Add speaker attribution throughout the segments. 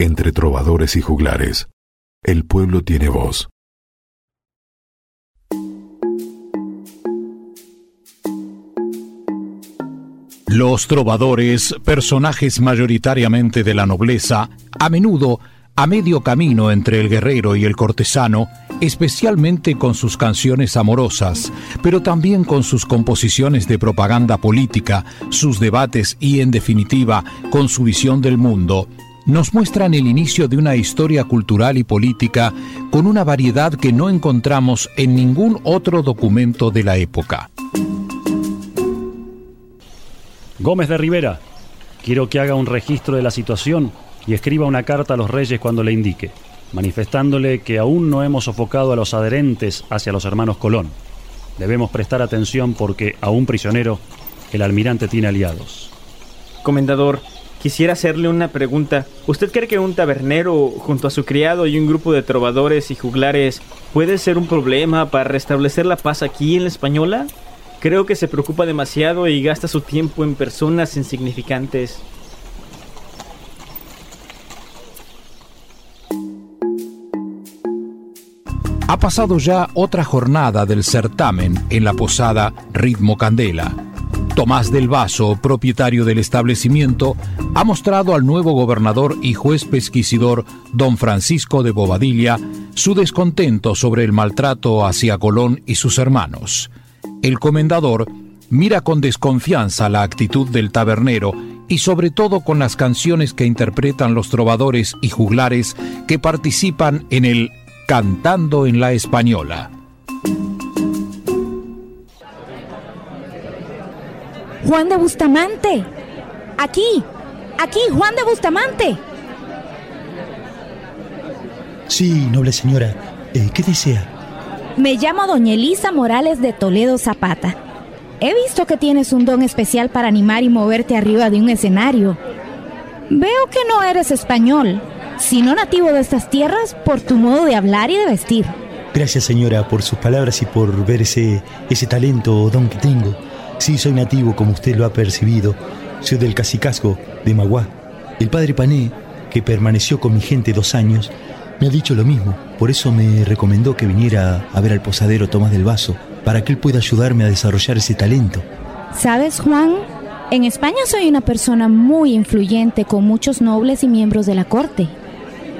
Speaker 1: Entre trovadores y juglares, el pueblo tiene voz.
Speaker 2: Los trovadores, personajes mayoritariamente de la nobleza, a menudo a medio camino entre el guerrero y el cortesano, especialmente con sus canciones amorosas, pero también con sus composiciones de propaganda política, sus debates y, en definitiva, con su visión del mundo, nos muestran el inicio de una historia cultural y política con una variedad que no encontramos en ningún otro documento de la época.
Speaker 3: Gómez de Rivera, quiero que haga un registro de la situación y escriba una carta a los reyes cuando le indique, manifestándole que aún no hemos sofocado a los adherentes hacia los hermanos Colón. Debemos prestar atención porque, aún prisionero, el almirante tiene aliados.
Speaker 4: Comendador, quisiera hacerle una pregunta. ¿Usted cree que un tabernero junto a su criado y un grupo de trovadores y juglares puede ser un problema para restablecer la paz aquí en la Española? Creo que se preocupa demasiado y gasta su tiempo en personas insignificantes.
Speaker 2: Ha pasado ya otra jornada del certamen en la posada Ritmo Candela. Tomás del Vaso, propietario del establecimiento, ha mostrado al nuevo gobernador y juez pesquisidor don Francisco de Bobadilla su descontento sobre el maltrato hacia Colón y sus hermanos. El comendador mira con desconfianza la actitud del tabernero y sobre todo con las canciones que interpretan los trovadores y juglares que participan en el Cantando en la Española.
Speaker 5: Juan de Bustamante. Aquí, aquí, Juan de Bustamante.
Speaker 6: Sí, noble señora. Eh, ¿Qué desea?
Speaker 5: Me llamo Doña Elisa Morales de Toledo Zapata. He visto que tienes un don especial para animar y moverte arriba de un escenario. Veo que no eres español, sino nativo de estas tierras por tu modo de hablar y de vestir.
Speaker 6: Gracias señora por sus palabras y por ver ese, ese talento o don que tengo. Sí, soy nativo como usted lo ha percibido. Soy del Cacicasco, de Maguá. El padre Pané, que permaneció con mi gente dos años, me ha dicho lo mismo, por eso me recomendó que viniera a ver al posadero Tomás del Vaso, para que él pueda ayudarme a desarrollar ese talento.
Speaker 5: ¿Sabes, Juan? En España soy una persona muy influyente con muchos nobles y miembros de la corte.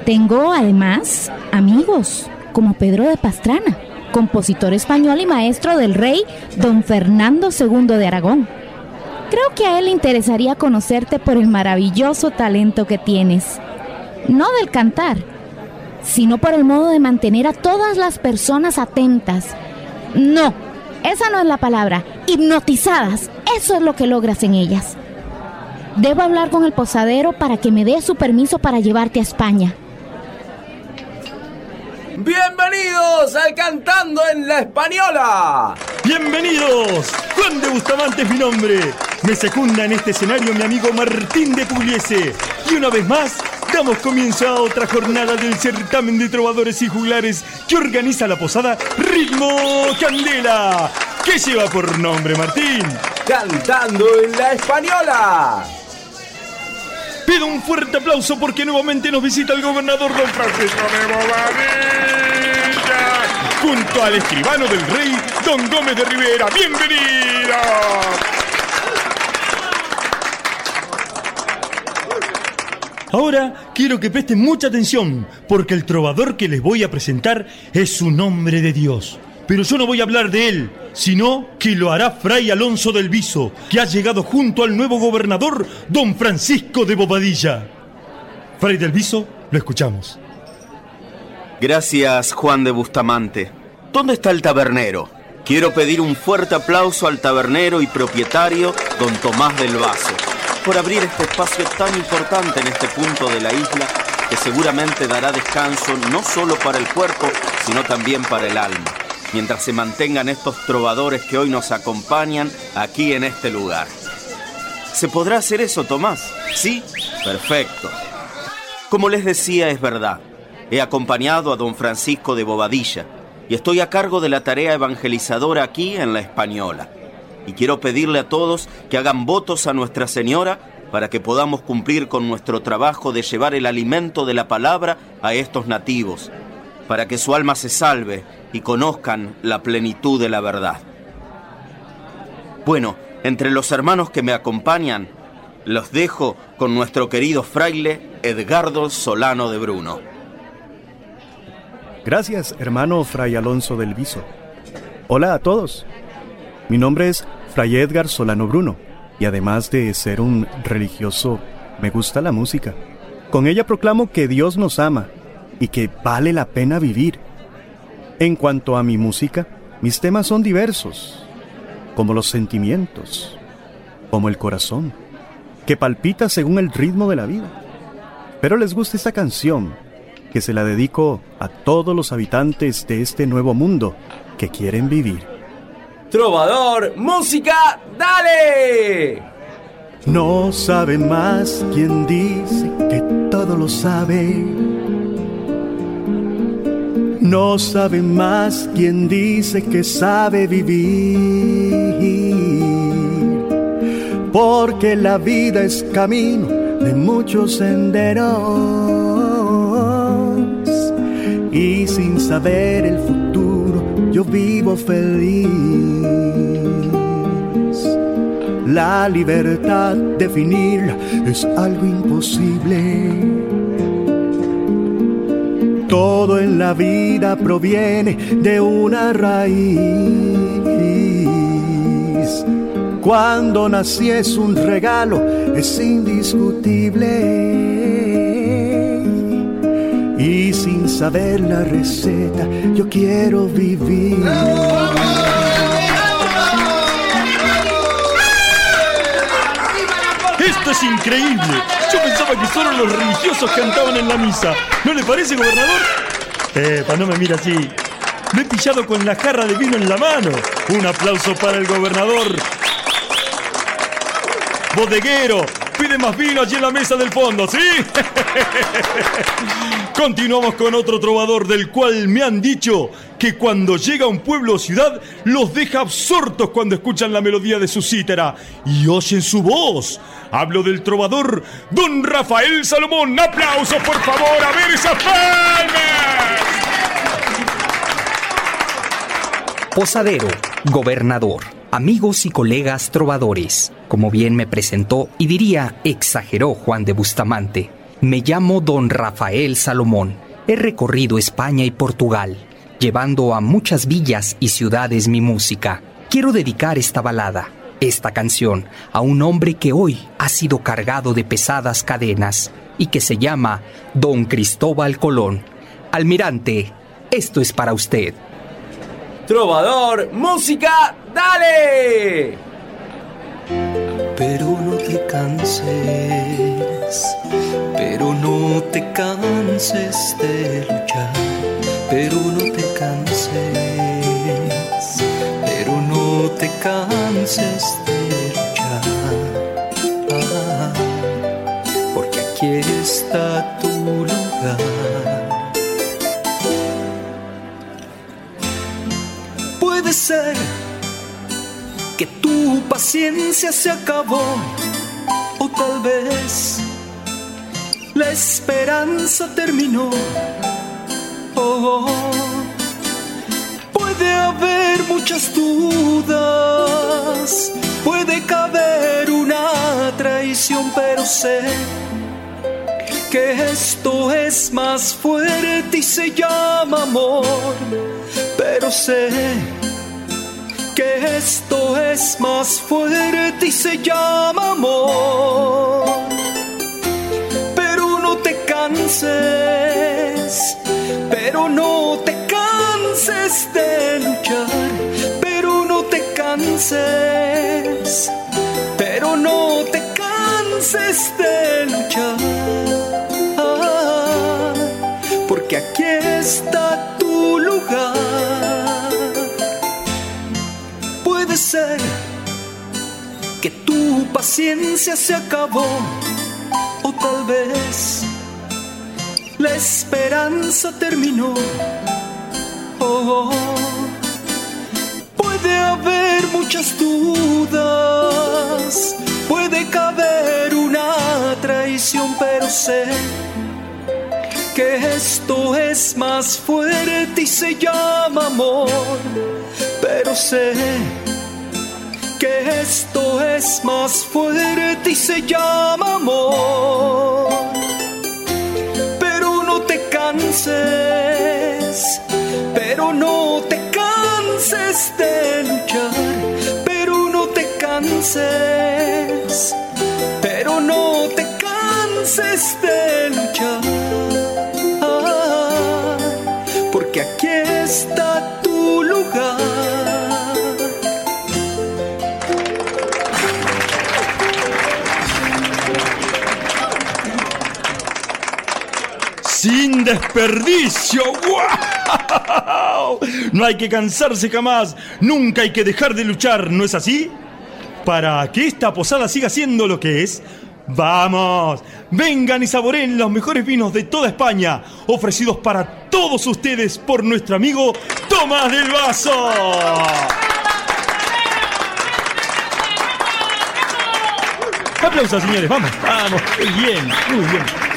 Speaker 5: Tengo además amigos como Pedro de Pastrana, compositor español y maestro del rey don Fernando II de Aragón. Creo que a él le interesaría conocerte por el maravilloso talento que tienes. No del cantar, sino por el modo de mantener a todas las personas atentas. No, esa no es la palabra. Hipnotizadas. Eso es lo que logras en ellas. Debo hablar con el posadero para que me dé su permiso para llevarte a España.
Speaker 7: Bienvenidos al Cantando en la Española.
Speaker 8: Bienvenidos. Juan de Bustamante es mi nombre. Me secunda en este escenario mi amigo Martín de Pugliese. Y una vez más, damos comienzo a otra jornada del certamen de trovadores y juglares que organiza la posada Ritmo Candela. ¿Qué lleva por nombre, Martín?
Speaker 7: Cantando en la Española.
Speaker 8: Pido un fuerte aplauso porque nuevamente nos visita el gobernador don Francisco de Bobadilla, junto al escribano del rey, don Gómez de Rivera. ¡Bienvenida! Ahora quiero que presten mucha atención, porque el trovador que les voy a presentar es un hombre de Dios. Pero yo no voy a hablar de él, sino que lo hará Fray Alonso del Viso, que ha llegado junto al nuevo gobernador, don Francisco de Bobadilla. Fray del Viso, lo escuchamos.
Speaker 9: Gracias, Juan de Bustamante. ¿Dónde está el tabernero? Quiero pedir un fuerte aplauso al tabernero y propietario, don Tomás del Vaso, por abrir este espacio tan importante en este punto de la isla que seguramente dará descanso no solo para el cuerpo, sino también para el alma mientras se mantengan estos trovadores que hoy nos acompañan aquí en este lugar. ¿Se podrá hacer eso, Tomás? ¿Sí? Perfecto. Como les decía, es verdad. He acompañado a don Francisco de Bobadilla y estoy a cargo de la tarea evangelizadora aquí en la Española. Y quiero pedirle a todos que hagan votos a Nuestra Señora para que podamos cumplir con nuestro trabajo de llevar el alimento de la palabra a estos nativos, para que su alma se salve y conozcan la plenitud de la verdad. Bueno, entre los hermanos que me acompañan, los dejo con nuestro querido fraile Edgardo Solano de Bruno.
Speaker 10: Gracias, hermano Fray Alonso del Viso. Hola a todos. Mi nombre es Fray Edgar Solano Bruno y además de ser un religioso, me gusta la música. Con ella proclamo que Dios nos ama y que vale la pena vivir. En cuanto a mi música, mis temas son diversos, como los sentimientos, como el corazón, que palpita según el ritmo de la vida. Pero les gusta esta canción, que se la dedico a todos los habitantes de este nuevo mundo que quieren vivir.
Speaker 7: Trovador, música, dale.
Speaker 10: No sabe más quien dice que todo lo sabe. No sabe más quien dice que sabe vivir. Porque la vida es camino de muchos senderos. Y sin saber el futuro, yo vivo feliz. La libertad, definirla es algo imposible. Todo en la vida proviene de una raíz. Cuando nací es un regalo, es indiscutible. Y sin saber la receta, yo quiero vivir.
Speaker 11: Es increíble. Yo pensaba que solo los religiosos cantaban en la misa. ¿No le parece, gobernador? Epa, no me mira así. Me he pillado con la jarra de vino en la mano. Un aplauso para el gobernador. Bodeguero, pide más vino allí en la mesa del fondo, ¿sí? Continuamos con otro trovador del cual me han dicho que cuando llega a un pueblo o ciudad los deja absortos cuando escuchan la melodía de su cítara y oyen su voz. Hablo del trovador Don Rafael Salomón. ¡Aplausos, por favor! ¡A ver esas palmas!
Speaker 12: Posadero, gobernador, amigos y colegas trovadores. Como bien me presentó y diría exageró Juan de Bustamante, me llamo don Rafael Salomón. He recorrido España y Portugal, llevando a muchas villas y ciudades mi música. Quiero dedicar esta balada, esta canción, a un hombre que hoy ha sido cargado de pesadas cadenas y que se llama Don Cristóbal Colón. Almirante, esto es para usted.
Speaker 7: Trovador, música, dale.
Speaker 8: Pero no te canses, pero no te canses de luchar, pero no te canses, pero no te canses de luchar, Ah, porque aquí está tu lugar. Ser que tu paciencia se acabó o tal vez la esperanza terminó. Oh, puede haber muchas dudas, puede caber una traición, pero sé que esto es más fuerte y se llama amor, pero sé esto es más fuerte y se llama amor. Pero no te canses, pero no te canses de luchar, pero no te canses, pero no te canses de luchar. Ah, porque aquí está tu paciencia se acabó o tal vez la esperanza terminó. Oh, puede haber muchas dudas, puede caber una traición, pero sé que esto es más fuerte y se llama amor, pero sé esto es más fuerte y se llama amor. Pero no te canses, pero no te canses de luchar, pero no te canses, pero no te canses de luchar. porque aquí está
Speaker 11: desperdicio. ¡Wow! No hay que cansarse jamás, nunca hay que dejar de luchar, ¿no es así? Para que esta posada siga siendo lo que es, vamos, vengan y saboreen los mejores vinos de toda España, ofrecidos para todos ustedes por nuestro amigo Tomás del Vaso. Aplausos, señores, vamos, vamos, muy bien, muy bien.